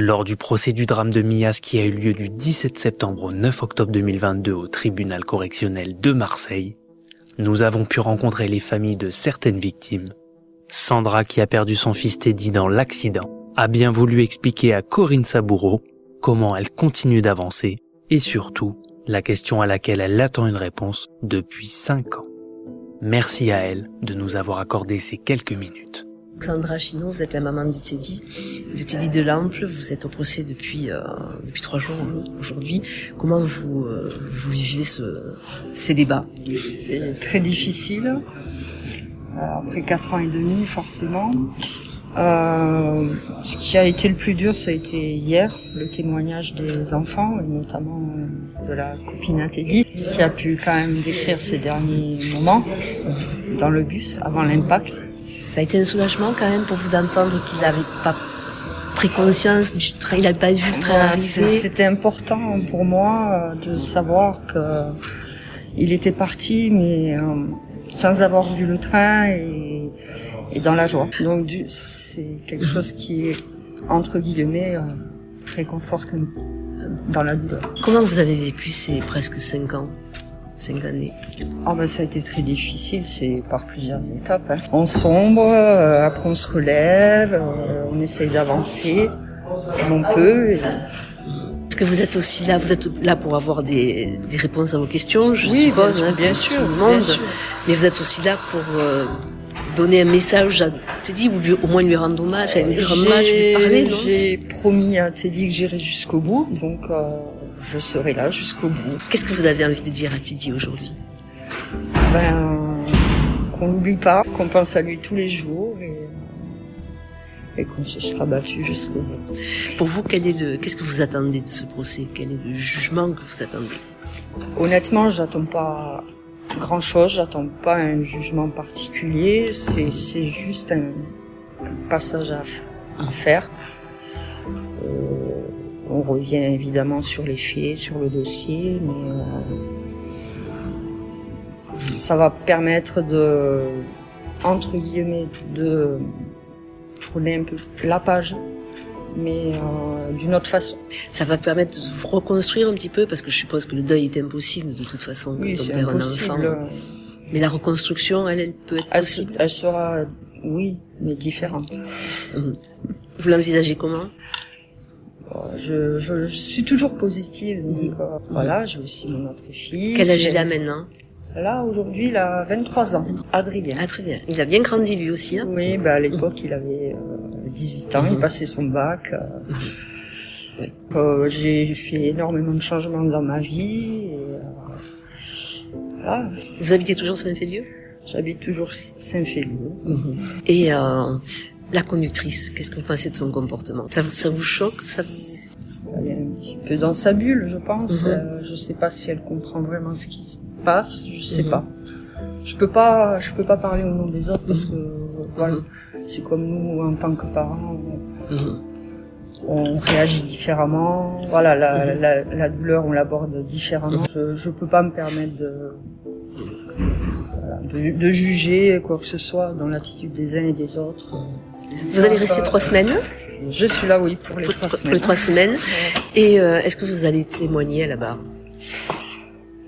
Lors du procès du drame de Mias qui a eu lieu du 17 septembre au 9 octobre 2022 au tribunal correctionnel de Marseille, nous avons pu rencontrer les familles de certaines victimes. Sandra, qui a perdu son fils Teddy dans l'accident, a bien voulu expliquer à Corinne Saboureau comment elle continue d'avancer et surtout la question à laquelle elle attend une réponse depuis 5 ans. Merci à elle de nous avoir accordé ces quelques minutes. Sandra Chino, vous êtes la maman de Teddy, de Teddy de l'Ample. Vous êtes au procès depuis euh, depuis trois jours aujourd'hui. Comment vous euh, vous vivez ce, ces débats? C'est très difficile. Euh, après quatre ans et demi, forcément. Ce qui a été le plus dur, ça a été hier, le témoignage des enfants, et notamment de la copine à Teddy, qui a pu quand même décrire ses derniers moments dans le bus avant l'impact. Ça a été un soulagement quand même pour vous d'entendre qu'il n'avait pas pris conscience du train, il n'avait pas vu le train arriver. C'était important pour moi euh, de savoir que il était parti, mais euh, sans avoir vu le train et, et dans la joie. Donc c'est quelque chose qui est entre guillemets euh, réconfortant dans la douleur. Comment vous avez vécu ces presque cinq ans, cinq années Ah ben ça a été très difficile, c'est par plusieurs étapes. hein. On sombre, euh, après on se relève, euh, on essaye d'avancer comme on peut. et- Est-ce que vous êtes aussi là, vous êtes là pour avoir des, des réponses à vos questions, je Oui, suppose, bien sûr, hein, bien comme sûr, tout le bien monde. sûr. Mais vous êtes aussi là pour euh, donner un message à Teddy ou lui- au moins lui rendre hommage, lui rendre hommage, lui parler, non? J'ai promis à Teddy que j'irai jusqu'au bout, donc euh, je serai là jusqu'au bout. Qu'est-ce que vous avez envie de dire à Teddy aujourd'hui? Ben, qu'on n'oublie pas, qu'on pense à lui tous les jours et, et qu'on se sera battu jusqu'au bout. Pour vous, quel est le, qu'est-ce que vous attendez de ce procès? Quel est le jugement que vous attendez? Honnêtement, j'attends pas grand chose, j'attends pas un jugement particulier, c'est, c'est juste un, un passage à faire. Euh, on revient évidemment sur les faits, sur le dossier, mais euh, ça va permettre de, entre guillemets, de tourner un peu la page, mais euh, d'une autre façon. Ça va permettre de vous reconstruire un petit peu, parce que je suppose que le deuil est impossible de toute façon quand on perd un enfant. Mais la reconstruction, elle, elle peut être Elle, possible. elle sera, oui, mais différente. Vous l'envisagez comment? Je, je, je suis toujours positive. Donc, euh, voilà, j'ai aussi mon autre fille. Quel âge il a maintenant? Là, aujourd'hui, il a 23 ans. Adrien. Très bien. Il a bien grandi lui aussi. Hein? Oui, bah, à l'époque, il avait euh, 18 ans, il Mhm. passait son bac. euh. Oui. Euh, j'ai fait énormément de changements dans ma vie. Et, euh, voilà, Vous habitez toujours Saint-Félieu? J'habite toujours Saint-Félieu. Et euh, la conductrice, qu'est-ce que vous pensez de son comportement? Ça vous, ça vous choque? Ça vous- Elle est un petit peu dans sa bulle, je pense. Mhm. Euh, je sais pas si elle comprend vraiment ce qui se passe. Je sais Mhm. pas. Je peux pas, je peux pas parler au nom des autres parce que voilà, Mhm. c'est comme nous en tant que parents, Mhm. on, on réagit différemment. Voilà, la, Mhm. la, la douleur, on l'aborde différemment. Je, je peux pas me permettre de, voilà, de, de juger quoi que ce soit dans l'attitude des uns et des autres. Vous allez rester trois semaines Je suis là, oui, pour les pour, trois pour semaines. les trois semaines. Et euh, est-ce que vous allez témoigner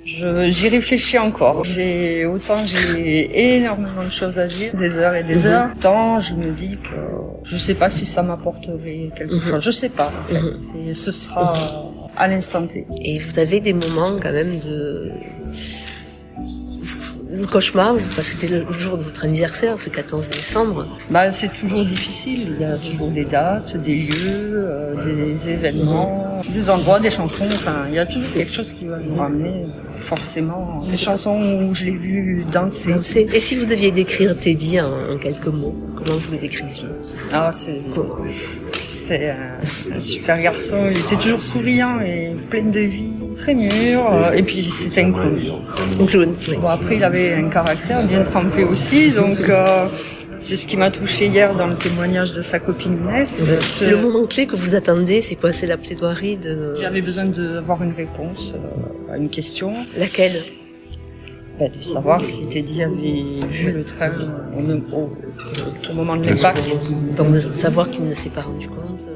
Je- J'y réfléchis encore. J'ai autant j'ai énormément de choses à dire, des heures et des Mhm. heures. Tant je me dis que je sais pas si ça m'apporterait quelque Mhm. chose. Je sais pas. En fait. Mhm. Ce sera à l'instant T. Et vous avez des moments quand même de... Le cauchemar, c'était le jour de votre anniversaire, ce 14 décembre. Bah c'est toujours difficile. Il y a toujours des dates, des lieux, euh, des événements, des endroits, des chansons. Enfin, il y a toujours quelque chose qui va nous ramener forcément. Des chansons où je l'ai vu danser. Danser. Et si vous deviez décrire Teddy en, en quelques mots, comment vous le décriviez? Ah, c'est- c'était un, un super garçon. Il était toujours souriant et plein de vie, très mûr. euh, Et puis c'était un clown. Un clown, oui. Bon, après, il avait un caractère bien trempé aussi, donc euh, c'est ce qui m'a touché hier dans le témoignage de sa copine Inès. Ce- Le moment clé que vous attendez, c'est quoi? C'est la plaidoirie de... J'avais besoin d'avoir une réponse euh, à une question, Laquelle? Bah, de savoir si Teddy avait vu le train au, au- au moment de l'impact. Donc de savoir qu'il ne s'est pas rendu compte.